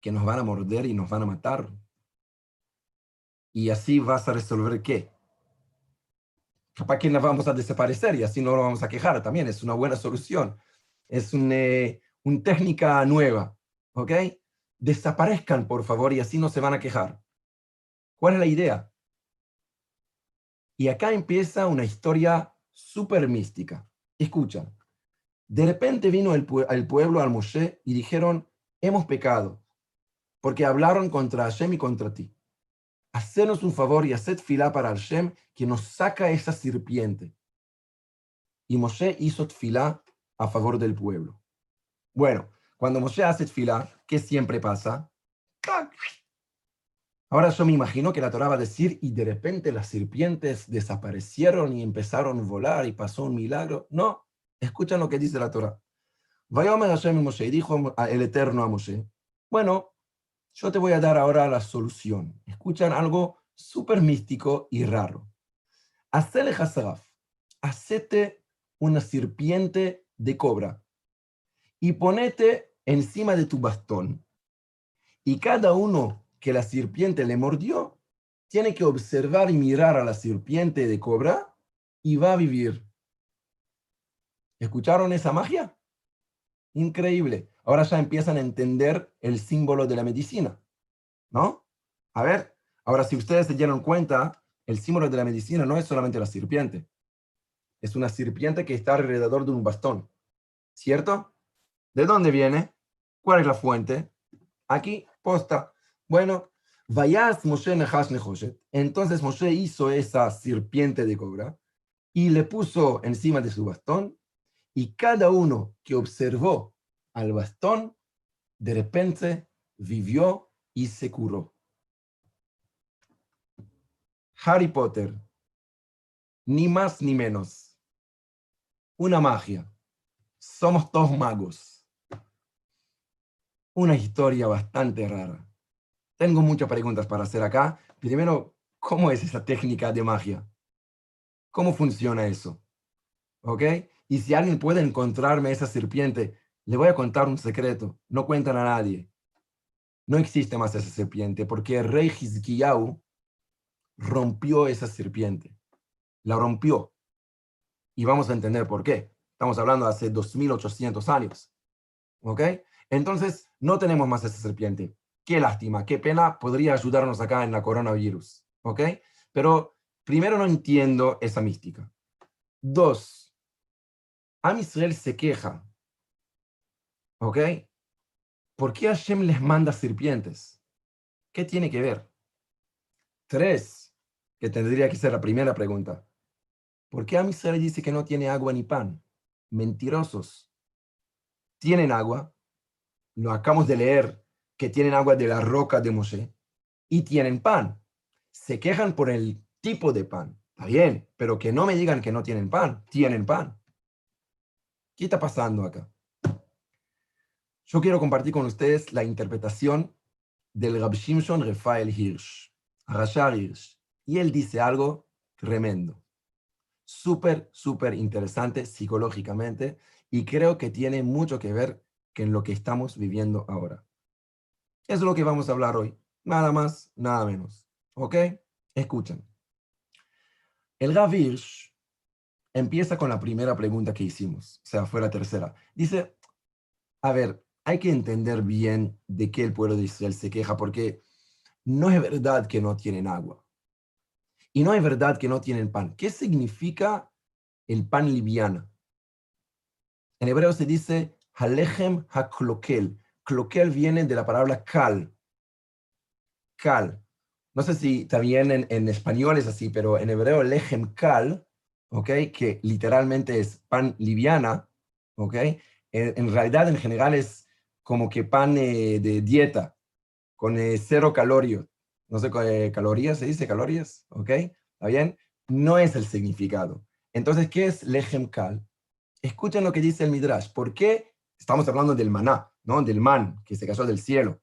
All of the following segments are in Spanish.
que nos van a morder y nos van a matar. Y así vas a resolver qué? Capaz que nos vamos a desaparecer y así no lo vamos a quejar también. Es una buena solución. Es una, eh, una técnica nueva. ¿Ok? Desaparezcan, por favor, y así no se van a quejar. ¿Cuál es la idea? Y acá empieza una historia súper mística. Escucha. De repente vino el, pueblo al Moshe y dijeron, hemos pecado, porque hablaron contra Hashem y contra ti. Hacenos un favor y haced fila para Hashem que nos saca esa serpiente. Y Moshe hizo fila a favor del pueblo. Bueno, cuando Moshe hace fila, ¿qué siempre pasa? Ahora yo me imagino que la Torah va a decir, y de repente las serpientes desaparecieron y empezaron a volar y pasó un milagro. No, escuchan lo que dice la Torah. Vayomer Hashem Moshe, y dijo el Eterno a Moshe, bueno, yo te voy a dar ahora la solución. Escuchan algo súper místico y raro. Hacele Hasaraf, hacete una serpiente de cobra y ponete encima de tu bastón. Y cada uno que la serpiente le mordió, tiene que observar y mirar a la serpiente de cobra y va a vivir. ¿Escucharon esa magia? Increíble. Ahora ya empiezan a entender el símbolo de la medicina, ¿no? A ver, ahora si ustedes se dieron cuenta, el símbolo de la medicina no es solamente la serpiente. Es una serpiente que está alrededor de un bastón, ¿cierto? ¿De dónde viene? ¿Cuál es la fuente? Aquí, posta. Bueno, vayas Moshe Entonces Moshe hizo esa serpiente de cobra y le puso encima de su bastón y cada uno que observó al bastón, de repente vivió y se curó. Harry Potter, ni más ni menos. Una magia. Somos todos magos. Una historia bastante rara. Tengo muchas preguntas para hacer acá. Primero, ¿cómo es esa técnica de magia? ¿Cómo funciona eso? ¿Ok? Y si alguien puede encontrarme esa serpiente, le voy a contar un secreto. No cuentan a nadie. No existe más esa serpiente porque el rey Hizkiyahu rompió esa serpiente. La rompió. Y vamos a entender por qué. Estamos hablando de hace 2800 años. ¿Ok? Entonces, no tenemos más esa serpiente. Qué lástima, qué pena, podría ayudarnos acá en la coronavirus, ¿ok? Pero primero no entiendo esa mística. Dos, Am Israel se queja, ¿ok? ¿Por qué Hashem les manda serpientes? ¿Qué tiene que ver? Tres, que tendría que ser la primera pregunta. ¿Por qué Am Israel dice que no tiene agua ni pan? Mentirosos. Tienen agua, lo acabamos de leer que tienen agua de la roca de Moshe y tienen pan. Se quejan por el tipo de pan. Está bien, pero que no me digan que no tienen pan. Tienen pan. ¿Qué está pasando acá? Yo quiero compartir con ustedes la interpretación del Rab Shimshon Rafael Hirsch, Rashar Hirsch. Y él dice algo tremendo. Súper, súper interesante psicológicamente y creo que tiene mucho que ver con lo que estamos viviendo ahora. Es lo que vamos a hablar hoy. Nada más, nada menos. ¿Ok? Escuchen. El Gavirsh empieza con la primera pregunta que hicimos, o sea, fue la tercera. Dice, a ver, hay que entender bien de qué el pueblo de Israel se queja, porque no es verdad que no tienen agua. Y no es verdad que no tienen pan. ¿Qué significa el pan liviano? En hebreo se dice halechem haklokel, cloquel viene de la palabra cal. Cal. No sé si también en, en español es así, pero en hebreo lechem cal, ¿ok? Que literalmente es pan liviana, ¿ok? En, realidad, en general, es como que pan eh, de dieta, con eh, cero calorio. No sé, eh, calorías, se dice calorías, ¿ok? ¿Está bien? No es el significado. Entonces, ¿qué es lechem cal? Escuchen lo que dice el Midrash. ¿Por qué estamos hablando del maná? ¿no? del man que se cayó del cielo.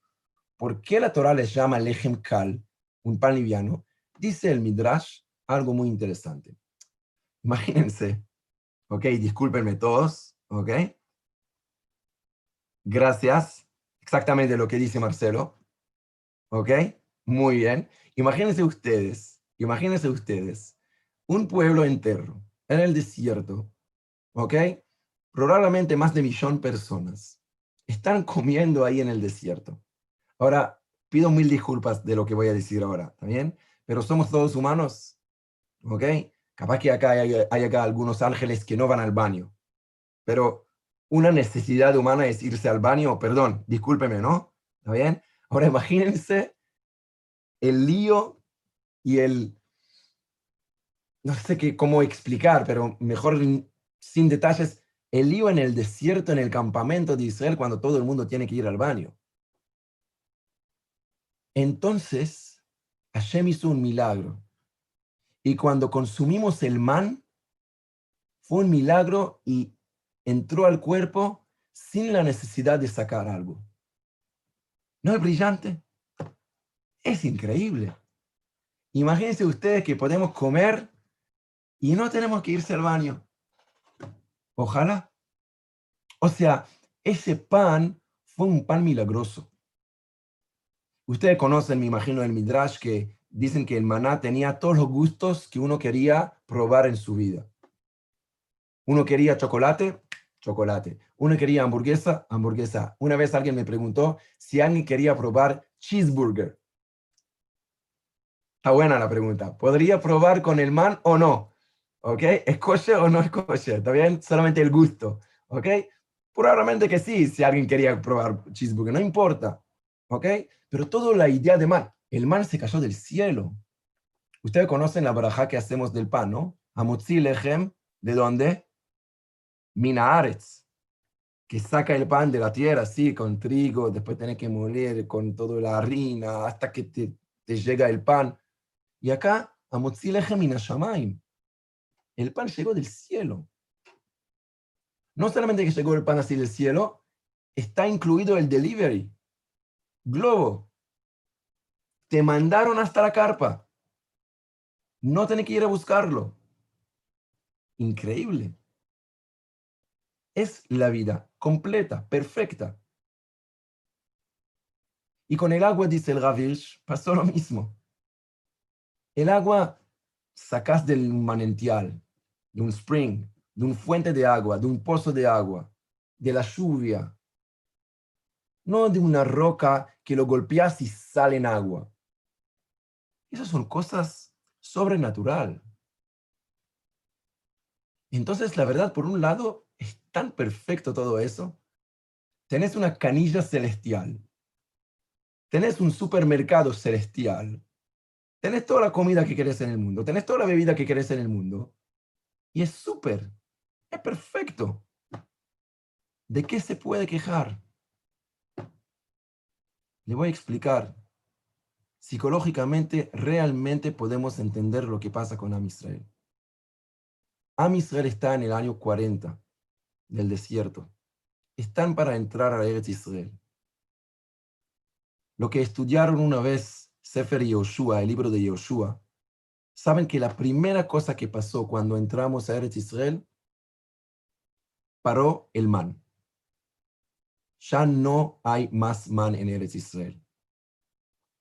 ¿Por qué la Torah les llama lechem kal, un pan liviano? Dice el Midrash algo muy interesante. Imagínense, ok, discúlpenme todos, ok. Gracias, exactamente lo que dice Marcelo. ¿Ok? Muy bien. Imagínense ustedes, imagínense ustedes, un pueblo entero en el desierto, ¿ok? Probablemente más de millón personas están comiendo ahí en el desierto. Ahora, pido mil disculpas de lo que voy a decir ahora, ¿está bien? Pero somos todos humanos, ¿ok? Capaz que acá hay, hay acá algunos ángeles que no van al baño, pero una necesidad humana es irse al baño, perdón, discúlpeme, ¿no? ¿Está bien? Ahora imagínense el lío y el, no sé qué, cómo explicar, pero mejor sin detalles, el lío en el desierto, en el campamento de Israel, cuando todo el mundo tiene que ir al baño. Entonces, Hashem hizo un milagro. Y cuando consumimos el man, fue un milagro y entró al cuerpo sin la necesidad de sacar algo. ¿No es brillante? Es increíble. Imagínense ustedes que podemos comer y no tenemos que irse al baño. Ojalá. O sea, ese pan fue un pan milagroso. Ustedes conocen, me imagino, el Midrash que dicen que el maná tenía todos los gustos que uno quería probar en su vida. Uno quería chocolate, chocolate. Uno quería hamburguesa, hamburguesa. Una vez alguien me preguntó si alguien quería probar cheeseburger. Está buena la pregunta. ¿Podría probar con el man o no? ¿Ok? ¿Es o no es? ¿Está bien? Solamente el gusto. ¿Ok? Probablemente que sí, si alguien quería probar cheeseburger. No importa. ¿Ok? Pero toda la idea de man. El man se cayó del cielo. Ustedes conocen la baraja que hacemos del pan, ¿no? Lechem, ¿de dónde? Minaaretz, que saca el pan de la tierra, sí, con trigo, después tiene que moler con toda la harina hasta que te, llega el pan. Y acá, Amutzi lechem minashamaim. El pan llegó del cielo. No solamente que llegó el pan así del cielo, está incluido el delivery. Globo. Te mandaron hasta la carpa. No tenés que ir a buscarlo. Increíble. Es la vida completa, perfecta. Y con el agua, dice el Gavish, pasó lo mismo. El agua sacas del manantial, de un spring, de un fuente de agua, de un pozo de agua, de la lluvia, no de una roca que lo golpeas y sale en agua. Esas son cosas sobrenatural. Entonces, la verdad, por un lado, es tan perfecto todo eso. Tenés una canilla celestial. Tenés un supermercado celestial. Tenés toda la comida que querés en el mundo. Tenés toda la bebida que querés en el mundo. Y es súper. Es perfecto. ¿De qué se puede quejar? Le voy a explicar psicológicamente realmente podemos entender lo que pasa con Am Israel. Am Israel está en el año 40 del desierto. Están para entrar a Eretz Israel. Lo que estudiaron una vez Sefer Yoshua, el libro de Yoshua, saben que la primera cosa que pasó cuando entramos a Eretz Israel, paró el man. Ya no hay más man en Eretz Israel.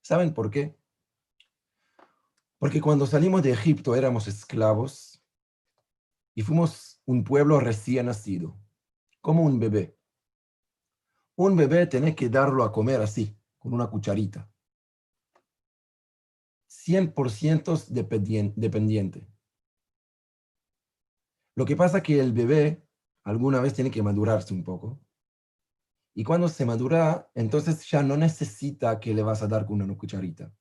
¿Saben por qué? Porque cuando salimos de Egipto éramos esclavos y fuimos un pueblo recién nacido, como un bebé. Un bebé tenés que darlo a comer así, con una cucharita. 100% dependiente. Lo que pasa es que el bebé alguna vez tiene que madurarse un poco y cuando se madura, entonces ya no necesita que le vas a dar con una cucharita.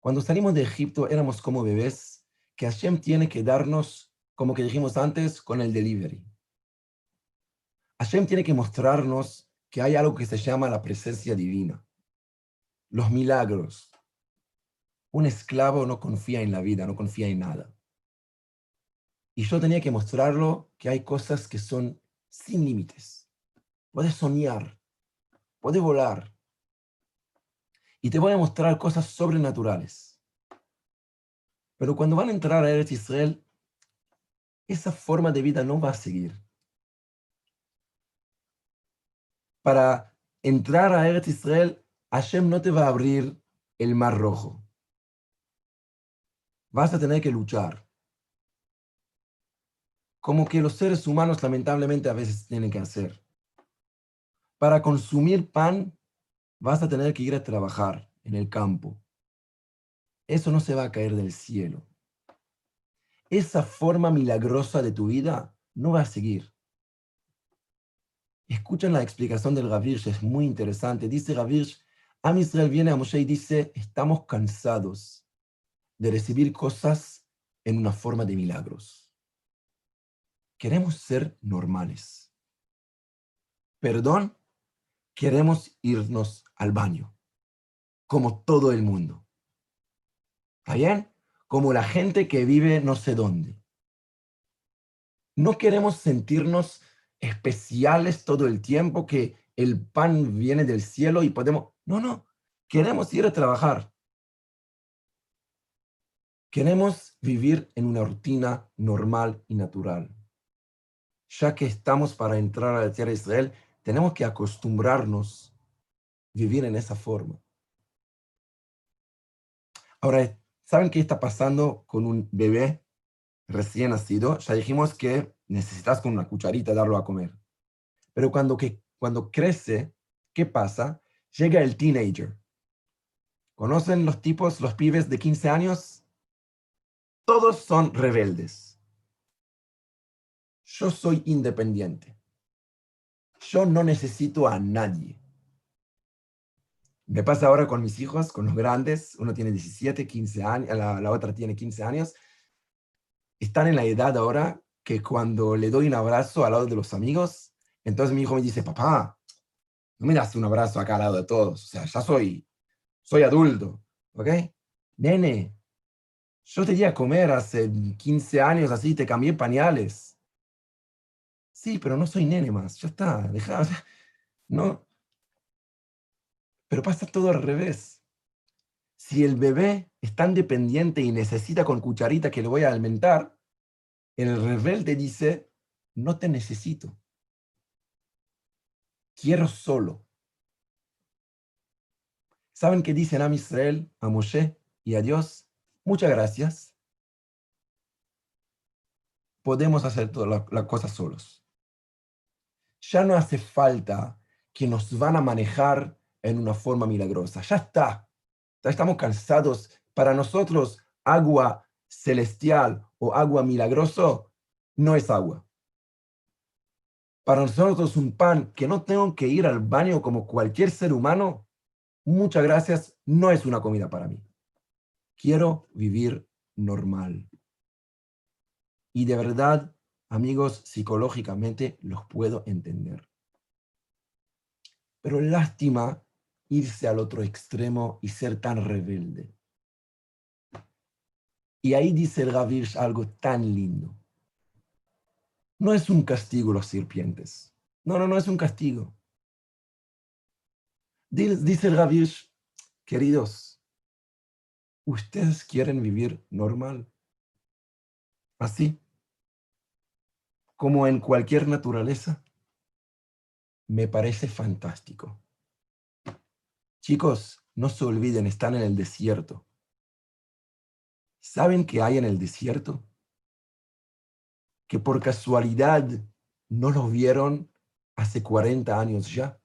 Cuando salimos de Egipto éramos como bebés que Hashem tiene que darnos, como que dijimos antes, con el delivery. Hashem tiene que mostrarnos que hay algo que se llama la presencia divina, los milagros. Un esclavo no confía en la vida, no confía en nada. Y yo tenía que mostrarlo que hay cosas que son sin límites puedes soñar, puedes volar. Y te voy a mostrar cosas sobrenaturales. Pero cuando van a entrar a Eretz Israel, esa forma de vida no va a seguir. Para entrar a Eretz Israel, Hashem no te va a abrir el mar rojo. Vas a tener que luchar. Como que los seres humanos lamentablemente a veces tienen que hacer. Para consumir pan, vas a tener que ir a trabajar en el campo. Eso no se va a caer del cielo. Esa forma milagrosa de tu vida no va a seguir. Escuchen la explicación del Gavirsh, es muy interesante. Dice Gavirsh, Am Israel viene a Moshe y dice, estamos cansados de recibir cosas en una forma de milagros. Queremos ser normales. Perdón, queremos irnos al baño, como todo el mundo. ¿Está bien? Como la gente que vive no sé dónde. No queremos sentirnos especiales todo el tiempo, que el pan viene del cielo y podemos... No, no, queremos ir a trabajar. Queremos vivir en una rutina normal y natural. Ya que estamos para entrar a la tierra de Israel, tenemos que acostumbrarnos a vivir en esa forma. Ahora, ¿saben qué está pasando con un bebé recién nacido? Ya dijimos que necesitas con una cucharita darlo a comer. Pero cuando, que, cuando crece, ¿qué pasa? Llega el teenager. ¿Conocen los tipos, los pibes de 15 años? Todos son rebeldes. Yo soy independiente. Yo no necesito a nadie. Me pasa ahora con mis hijos, con los grandes. Uno tiene 17, 15 años, la, otra tiene 15 años. Están en la edad ahora que cuando le doy un abrazo al lado de los amigos, entonces mi hijo me dice, papá, no me das un abrazo acá al lado de todos, o sea, ya soy, soy adulto, ¿ok? Nene, yo te di a comer hace 15 años así, te cambié pañales. Sí, pero no soy nene más, ya está, deja, no. Pero pasa todo al revés. Si el bebé es tan dependiente y necesita con cucharita que le voy a alimentar, el rebelde dice, no te necesito. Quiero solo. ¿Saben qué dicen a Israel, a Moshe y a Dios? Muchas gracias. Podemos hacer todas las cosas solos. Ya no hace falta que nos van a manejar en una forma milagrosa. Ya está. Ya estamos cansados. Para nosotros, agua celestial o agua milagroso no es agua. Para nosotros un pan que no tengo que ir al baño como cualquier ser humano, muchas gracias, no es una comida para mí. Quiero vivir normal. Y de verdad, amigos, psicológicamente los puedo entender. Pero lástima irse al otro extremo y ser tan rebelde. Y ahí dice el Gavirsh algo tan lindo. No es un castigo los serpientes. No, no, no es un castigo. Dice el Gavirsh, queridos, ¿ustedes quieren vivir normal? Así, como en cualquier naturaleza. Me parece fantástico. Chicos, no se olviden, están en el desierto. ¿Saben qué hay en el desierto? Que por casualidad no lo vieron hace 40 años ya.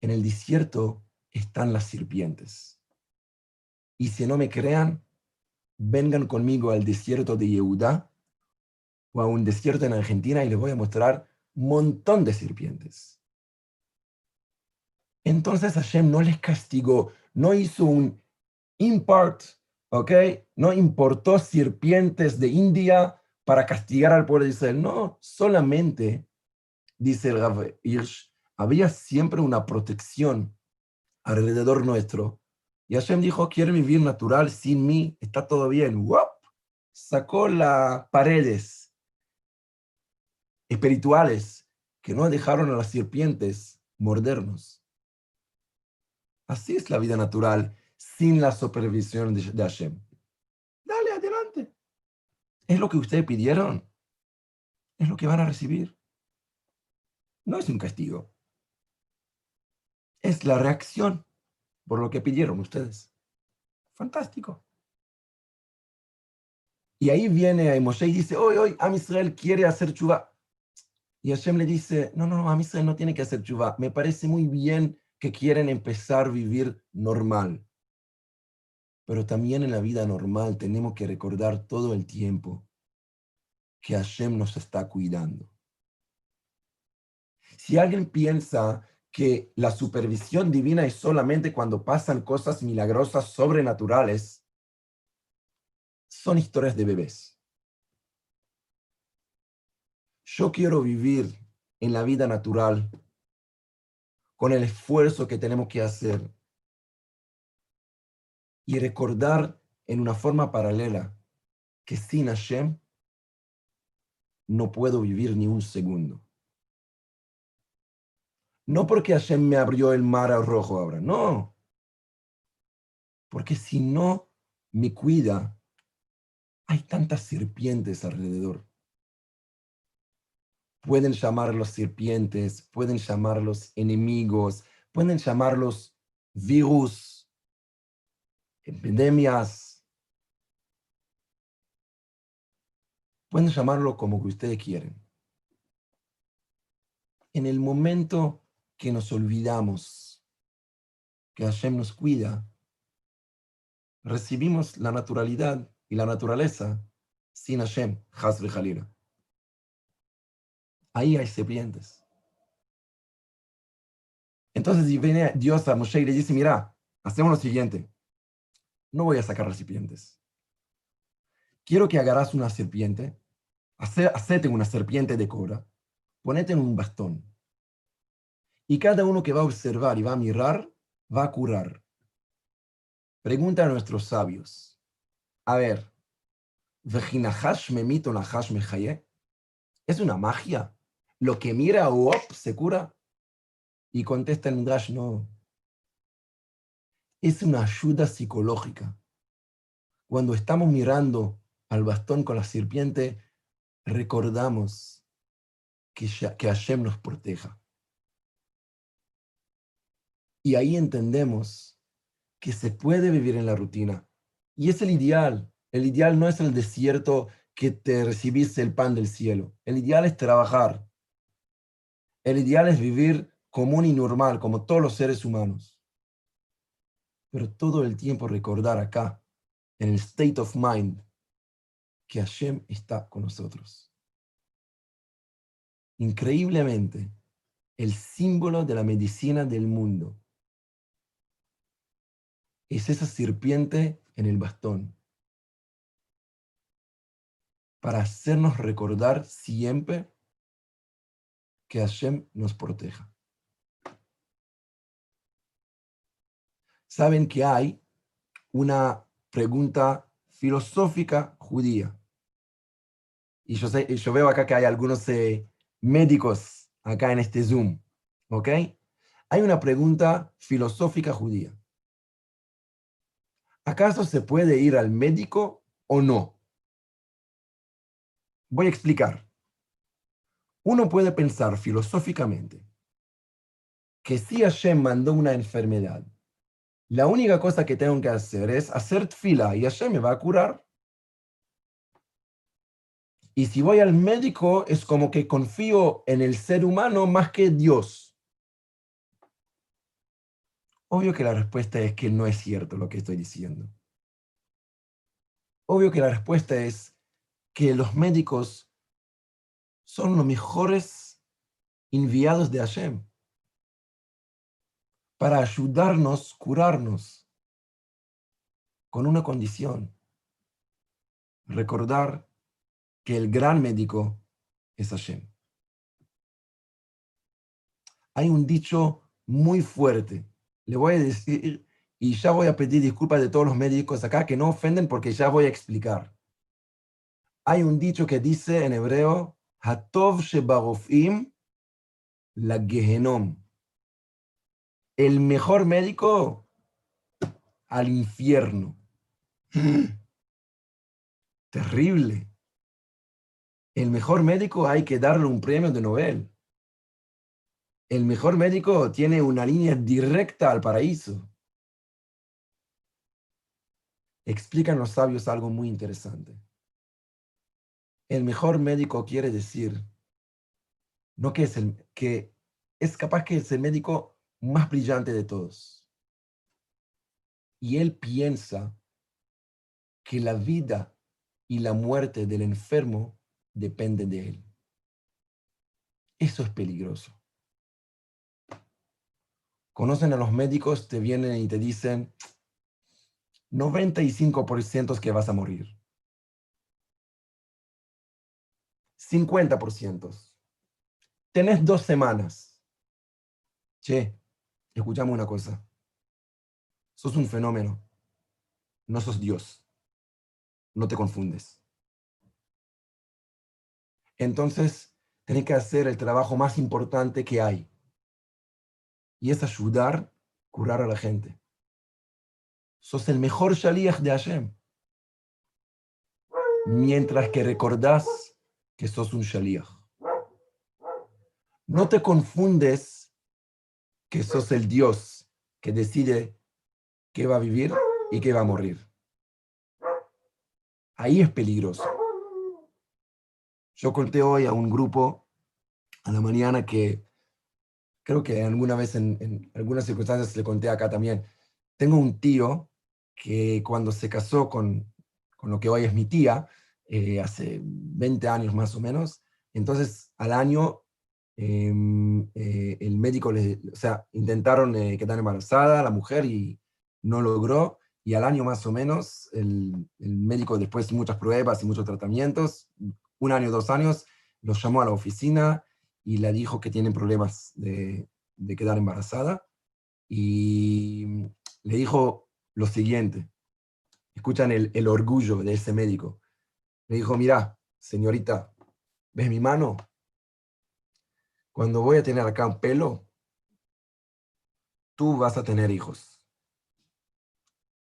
En el desierto están las serpientes. Y si no me crean, vengan conmigo al desierto de Yehuda o a un desierto en Argentina y les voy a mostrar un montón de serpientes. Entonces Hashem no les castigó, no hizo un impart ¿ok? No importó serpientes de India para castigar al pueblo de Israel. No, solamente, dice el Rav Hirsch, había siempre una protección alrededor nuestro. Y Hashem dijo, quiere vivir natural sin mí, está todo bien. ¡Wop! Sacó las paredes espirituales que no dejaron a las serpientes mordernos. Así es la vida natural sin la supervisión de, Hashem. Dale, adelante. Es lo que ustedes pidieron. Es lo que van a recibir. No es un castigo. es la reacción por lo que pidieron ustedes. Fantástico. Y ahí viene Moshe y dice, hoy, hoy, Am Israel quiere hacer chuva. Y Hashem le dice, no, no, no, Am Israel no tiene que hacer chuva. Me parece muy bien que quieren empezar a vivir normal. Pero también en la vida normal tenemos que recordar todo el tiempo que Hashem nos está cuidando. Si alguien piensa que la supervisión divina es solamente cuando pasan cosas milagrosas, sobrenaturales, son historias de bebés. Yo quiero vivir en la vida natural con el esfuerzo que tenemos que hacer y recordar en una forma paralela que sin Hashem no puedo vivir ni un segundo. No porque Hashem me abrió el mar rojo ahora, no. Porque si no me cuida, hay tantas serpientes alrededor. Pueden llamarlos serpientes, pueden llamarlos enemigos, pueden llamarlos virus, epidemias. Pueden llamarlo como que ustedes quieren. En el momento que nos olvidamos que Hashem nos cuida, recibimos la naturalidad y la naturaleza sin Hashem, Hasbe Jalila. Ahí hay serpientes. Entonces viene Dios a Moshe y le dice, mira, hacemos lo siguiente. No voy a sacar serpientes. Quiero que agarras una serpiente, hacete una serpiente de cobra, ponete en un bastón y cada uno que va a observar y va a mirar, va a curar. Pregunta a nuestros sabios. A ver, ¿es una magia? ¿Lo que mira op, se cura? Y contesta el Midrash, no. Es una ayuda psicológica. Cuando estamos mirando al bastón con la serpiente, recordamos que, que Hashem nos proteja. Y ahí entendemos que se puede vivir en la rutina. Y es el ideal. El ideal no es el desierto que te recibiste el pan del cielo. El ideal es trabajar. El ideal es vivir común y normal, como todos los seres humanos. Pero todo el tiempo recordar acá, en el state of mind, que Hashem está con nosotros. Increíblemente, el símbolo de la medicina del mundo es esa serpiente en el bastón. Para hacernos recordar siempre que Hashem nos proteja. Saben que hay una pregunta filosófica judía. Y yo, sé, yo veo acá que hay algunos eh, médicos acá en este Zoom. ¿Ok? Hay una pregunta filosófica judía. ¿Acaso se puede ir al médico o no? Voy a explicar. Uno puede pensar filosóficamente que si Hashem mandó una enfermedad, la única cosa que tengo que hacer es hacer fila y Hashem me va a curar. Y si voy al médico es como que confío en el ser humano más que Dios. Obvio que la respuesta es que no es cierto lo que estoy diciendo. Obvio que la respuesta es que los médicos son los mejores enviados de Hashem para ayudarnos, curarnos, con una condición. Recordar que el gran médico es Hashem. Hay un dicho muy fuerte le voy a decir, y ya voy a pedir disculpas de todos los médicos acá que no ofenden porque ya voy a explicar. Hay un dicho que dice en hebreo, El mejor médico al infierno. Terrible. El mejor médico hay que darle un premio de Nobel. el mejor médico tiene una línea directa al paraíso. Explican los sabios algo muy interesante. El mejor médico quiere decir no que es el que es capaz que es el médico más brillante de todos. Y él piensa que la vida y la muerte del enfermo dependen de él. Eso es peligroso. Conocen a los médicos, te vienen y te dicen 95% que vas a morir. 50%. Tenés dos semanas. Che, escuchame una cosa. Sos un fenómeno. No sos Dios. No te confundes. Entonces, tenés que hacer el trabajo más importante que hay. Y es ayudar, curar a la gente. Sos el mejor shaliach de Hashem. Mientras que recordás que sos un shaliach. No te confundes que sos el Dios que decide qué va a vivir y qué va a morir. Ahí es peligroso. Yo conté hoy a un grupo a la mañana que creo que alguna vez en, algunas circunstancias le conté acá también. Tengo un tío que cuando se casó con, con lo que hoy es mi tía, eh, hace 20 años más o menos, entonces al año em, eh, el médico, le, o sea, intentaron eh, quedar embarazada la mujer y no logró, y al año más o menos el, el médico después de muchas pruebas y muchos tratamientos, un año, dos años, los llamó a la oficina y le dijo que tienen problemas de, quedar embarazada. Y le dijo lo siguiente, escuchan el, el orgullo de ese médico. Le dijo, mira, señorita, ¿ves mi mano? Cuando voy a tener acá un pelo, tú vas a tener hijos.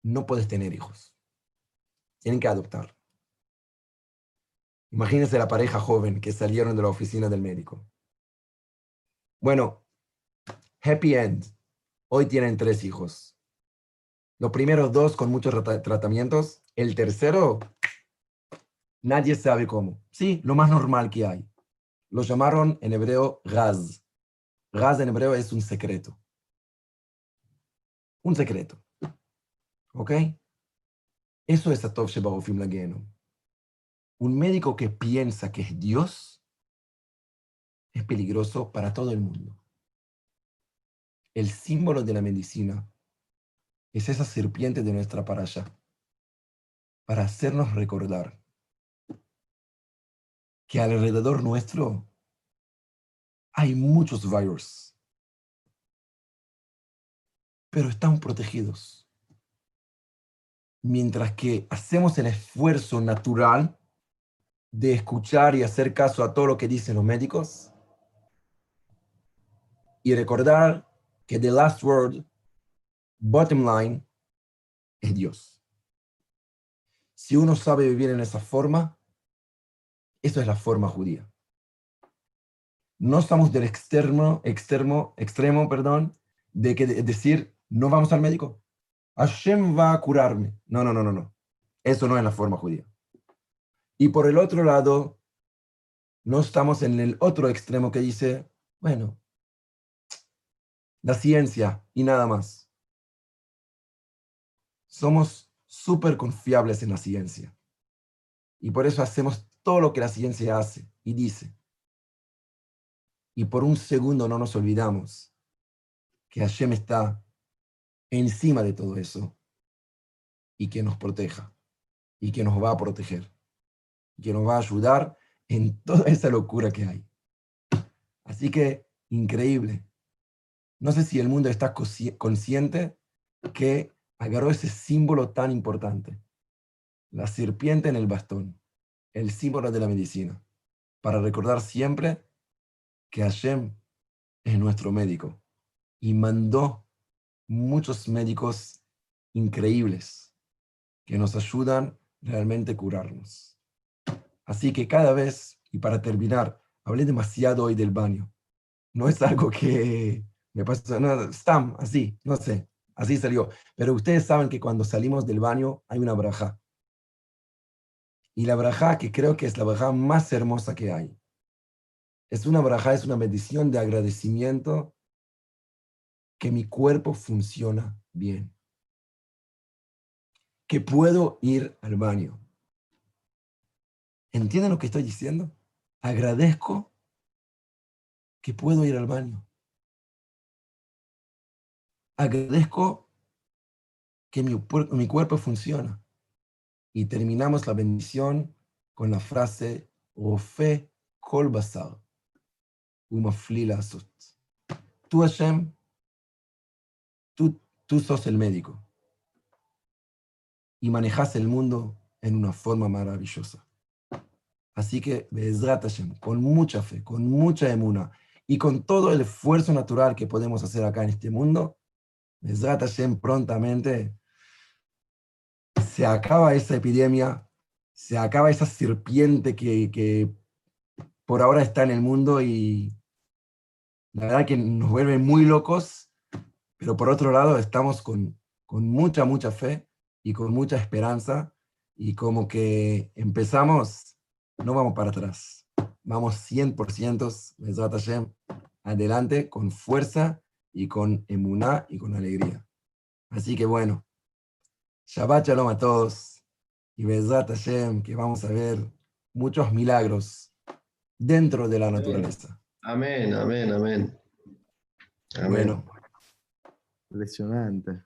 No puedes tener hijos. Tienen que adoptar. Imagínense la pareja joven que salieron de la oficina del médico. Bueno, happy end. Hoy tienen tres hijos. Los primeros dos con muchos tratamientos. El tercero, nadie sabe cómo. Sí, lo más normal que hay. Lo llamaron en hebreo Raz. Raz en hebreo es un secreto. Un secreto. ¿Ok? Eso es Atov Shebarofim Lageno un médico que piensa que es Dios es peligroso para todo el mundo. El símbolo de la medicina es esa serpiente de nuestra paralla para hacernos recordar que alrededor nuestro hay muchos virus, pero están protegidos. Mientras que hacemos el esfuerzo natural de escuchar y hacer caso a todo lo que dicen los médicos y recordar que the last word, bottom line, es Dios. Si uno sabe vivir en esa forma, eso es la forma judía. No estamos del externo, extremo, extremo, perdón, de que decir, no vamos al médico. Hashem va a curarme. No, no, no, no, no. Eso no es la forma judía. Y por el otro lado, no estamos en el otro extremo que dice, bueno, la ciencia y nada más. Somos súper confiables en la ciencia. Y por eso hacemos todo lo que la ciencia hace y dice. Y por un segundo no nos olvidamos que Hashem está encima de todo eso y que nos proteja y que nos va a proteger que nos va a ayudar en toda esa locura que hay. Así que, increíble. No sé si el mundo está consciente que agarró ese símbolo tan importante, la serpiente en el bastón, el símbolo de la medicina, para recordar siempre que Hashem es nuestro médico y mandó muchos médicos increíbles que nos ayudan realmente a curarnos. Así que cada vez, y para terminar, hablé demasiado hoy del baño, no es algo que me pasó, no, Stam, así, no sé, así salió. Pero ustedes saben que cuando salimos del baño hay una braja. Y la braja que creo que es la braja más hermosa que hay. Es una braja, es una bendición de agradecimiento que mi cuerpo funciona bien. Que puedo ir al baño. ¿Entienden lo que estoy diciendo? Agradezco que puedo ir al baño. Agradezco que mi, mi cuerpo funciona. Y terminamos la bendición con la frase, Ofe kol basar, umafli Tú, Hashem, tú, tú sos el médico y manejas el mundo en una forma maravillosa. Así que, con mucha fe, con mucha emuna y con todo el esfuerzo natural que podemos hacer acá en este mundo, Bezrat prontamente se acaba esa epidemia, se acaba esa serpiente que, por ahora está en el mundo y la verdad que nos vuelve muy locos, pero por otro lado estamos con, con mucha, mucha fe y con mucha esperanza y como que empezamos no vamos para atrás. Vamos 100% adelante con fuerza y con emuná y con alegría. Así que bueno, Shabbat Shalom a todos y Bezrat Hashem, que vamos a ver muchos milagros dentro de la naturaleza. Amén, amén, amén. amén. Bueno. Impresionante.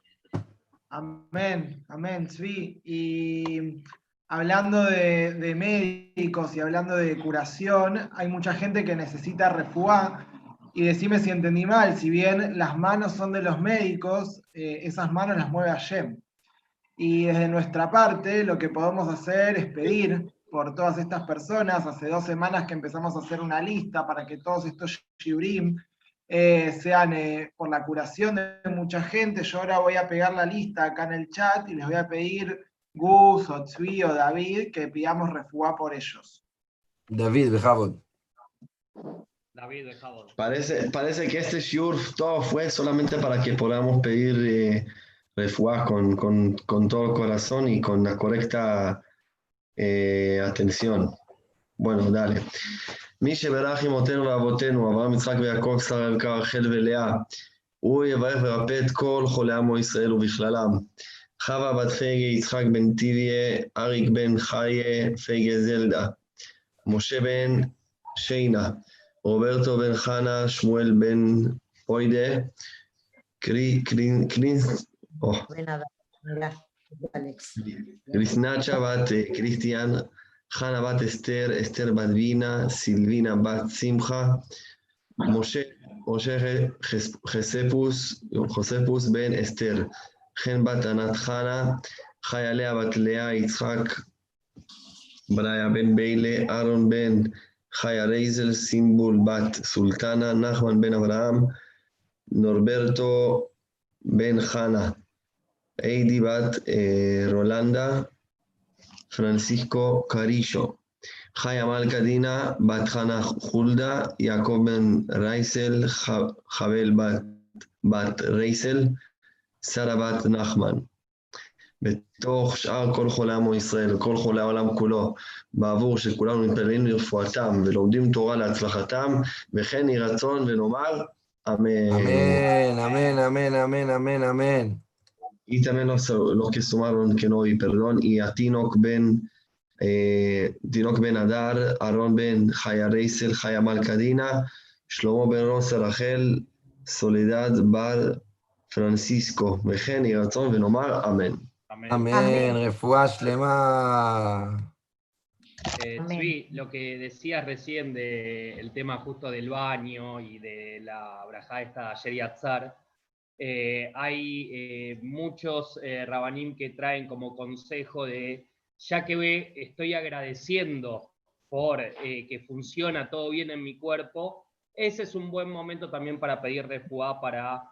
Amén, amén, sí. Y hablando de, médicos y hablando de curación, hay mucha gente que necesita refuá. Y decime si entendí mal, si bien las manos son de los médicos, eh, esas manos las mueve Hashem. Y desde nuestra parte, lo que podemos hacer es pedir por todas estas personas. Hace dos semanas que empezamos a hacer una lista para que todos estos shiurim eh, sean eh, por la curación de mucha gente. Yo ahora voy a pegar la lista acá en el chat y les voy a pedir Gus, o Tzvi o David, que pidamos refugio por ellos. David, Bejabot. David, Bejabot. Parece, parece que este shiur todo fue solamente para que podamos pedir eh, con, con, con, todo el corazón y con la correcta eh, atención. Bueno, dale. מי שברך אמותינו ואבותינו, אברהם, יצחק ויעקב, שרה רבקה, רחל ולאה, הוא יברך וירפא את כל חולי עמו ישראל ובכללם. חווה בת פייגה, יצחק בן טיביה, אריק בן חיה, פייגה זלדה, משה בן שיינה, רוברטו בן חנה, שמואל בן אוידה, קריסנצ'ה בת קריסטיאן, חנה בת אסתר, אסתר בת וינה, סילבינה בת שמחה, משה, משה חספוס, חוספוס בן אסתר, חן בת ענת חנה, חייליה בת לאה, יצחק, בניה בן ביילה, אהרון בן חיה רייזל, סימבול בת סולטנה, נחמן בן אברהם, נורברטו בן חנה, איידי בת אה, רולנדה, פרנסיסקו קרישו, חיה מלכה דינה, בת חנה חולדה, יעקב בן רייסל, חבל בת, בת רייסל, סלבת נחמן. בתוך שאר כל חולי עמו ישראל וכל חולי העולם כולו, בעבור שכולנו מתפללים לרפואתם ולומדים תורה להצלחתם, וכן יהי רצון ונאמר אמן. אמן, אמן, אמן, אמן, אמן, אמן. Y también los, los que sumaron que no y perdón, y a Tinok ben, eh, Tinok ben Adar, Aaron ben Chaya Reisel, Chaya Malkadina, Shlomo ben Rosa Rachel, Soledad Bar Francisco, וכן יהי רצון ונאמר אמן. Amén, refuá shlema. Eh, lo que decías recién del tema justo del baño y de la braja esta ayer eh, hay eh, muchos eh, rabanim que traen como consejo de, ya que estoy agradeciendo por eh, que funciona todo bien en mi cuerpo, ese es un buen momento también para pedir refuá para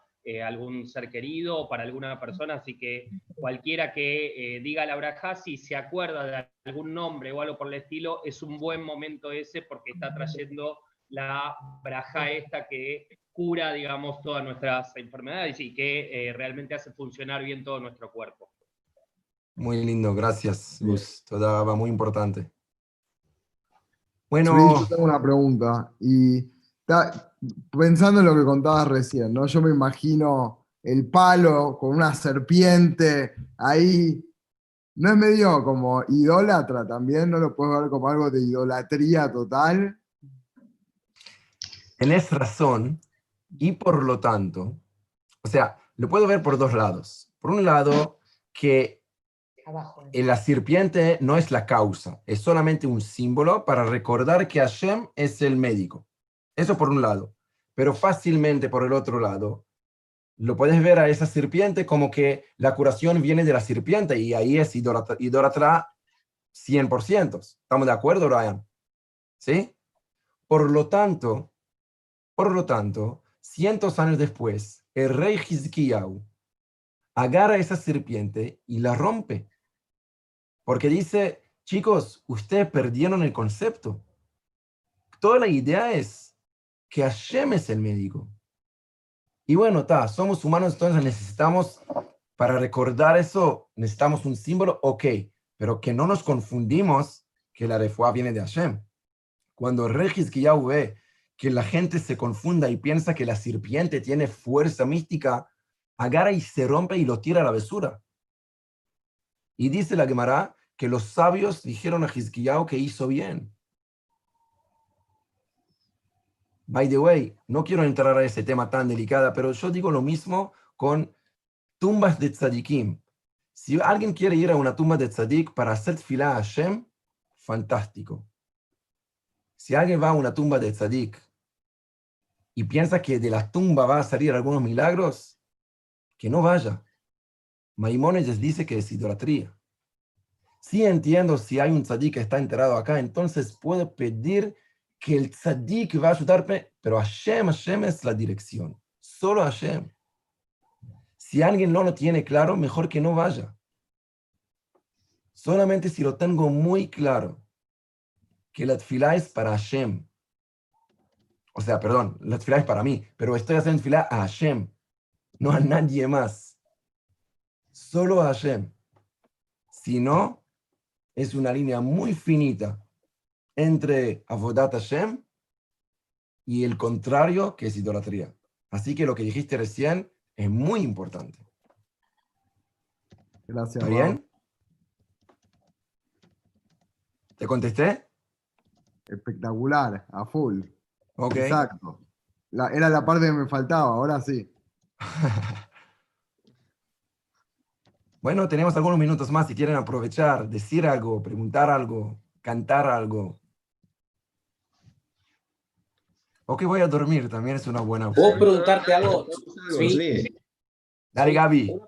algún ser querido o para alguna persona, así que cualquiera que diga la braja, si se acuerda de algún nombre o algo por el estilo, es un buen momento ese porque está trayendo la braja esta que cura, digamos, todas nuestras enfermedades y que eh, realmente hace funcionar bien todo nuestro cuerpo. Muy lindo, gracias, Gus. Toda va muy importante. Sí, Bueno, yo tengo una pregunta. Y ta- pensando en lo que contabas recién, ¿no? Yo me imagino el palo con una serpiente ahí. ¿No es medio como idólatra también? ¿No lo puedes ver como algo de idolatría total? tenés razón y por lo tanto, o sea, lo puedo ver por dos lados. Por un lado, que Abajo. eh, la serpiente no es la causa, es solamente un símbolo para recordar que Hashem es el médico. Eso por un lado. Pero fácilmente por el otro lado, lo puedes ver a esa serpiente como que la curación viene de la serpiente y ahí es idólatra, idólatra 100%. ¿Estamos de acuerdo, Ryan? ¿Sí? Por lo tanto, por lo tanto, cientos años después, el rey Hizkiyahu agarra esa serpiente y la rompe. Porque dice, chicos, ustedes perdieron el concepto. Toda la idea es que Hashem es el médico. Y bueno, ta, somos humanos, entonces necesitamos, para recordar eso, necesitamos un símbolo, ok, pero que no nos confundimos que la refuá viene de Hashem. Cuando el rey Hizkiyahu ve que la gente se confunda y piensa que la serpiente tiene fuerza mística, agarra y se rompe y lo tira a la basura. Y dice la Gemara que los sabios dijeron a Hizkiyahu que hizo bien. By the way, no quiero entrar a ese tema tan delicado, pero yo digo lo mismo con tumbas de tzadikim. Si alguien quiere ir a una tumba de tzadik para hacer fila a Hashem, fantástico. Si alguien va a una tumba de tzadik y piensa que de la tumba va a salir algunos milagros, que no vaya. Maimónides dice que es idolatría. Sí entiendo si hay un tzadik que está enterrado acá, entonces puedo pedir que el tzadik va a ayudarme, pero Hashem, Hashem es la dirección. Solo Hashem. Si alguien no lo tiene claro, mejor que no vaya. Solamente si lo tengo muy claro, que la tefilá es para Hashem. O sea, perdón, la tefilá es para mí, pero estoy haciendo tefilá a Hashem, no a nadie más. Solo a Hashem. Si no, es una línea muy finita entre Avodat Hashem y el contrario, que es idolatría. Así que lo que dijiste recién es muy importante. Gracias. ¿Está bien? ¿Te contesté? Espectacular, a full. Ok. Exacto. La- era la parte que me faltaba, ahora sí. Bueno, tenemos algunos minutos más si quieren aprovechar, decir algo, preguntar algo, cantar algo. O que voy a dormir, también es una buena ¿Puedo opción. preguntarte algo? Sí. sí. Dale, Gaby.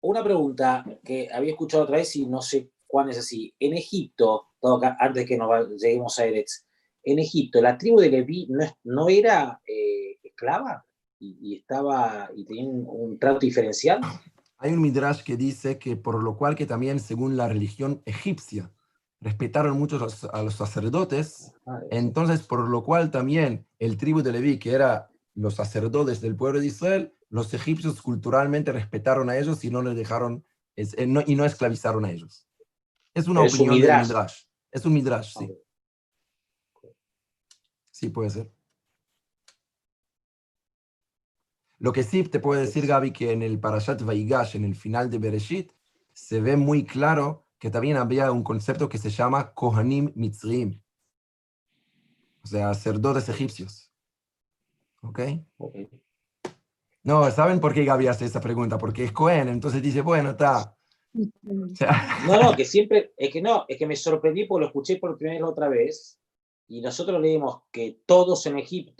Una, pregunta que había escuchado otra vez y no sé cuán es así. En Egipto, antes que nos lleguemos a Eretz, en Egipto, la tribu de Leví no, no era eh, esclava y, y estaba y tenía un, un trato diferencial. Hay un midrash que dice que por lo cual que también según la religión egipcia respetaron mucho los- a los sacerdotes, entonces por lo cual también el tribu de Leví, que era los sacerdotes del pueblo de Israel, los egipcios culturalmente respetaron a ellos y no les dejaron es- eh, no- y no esclavizaron a ellos. Es una Es un opinión del midrash. midrash. Es un midrash, sí. Sí, puede ser. Lo que sí te puedo decir, Gaby, que en el Parashat Vaigash, en el final de Bereshit, se ve muy claro que también había un concepto que se llama Kohanim Mitzrim. O sea, sacerdotes egipcios. ¿Ok? Ok. No, ¿saben por qué Gaby hace esa pregunta? Porque es Cohen, entonces dice, bueno, está. O sea, No, no, que siempre, es que no, es que me sorprendí porque lo escuché por primera vez otra vez y nosotros leímos que todos en Egipto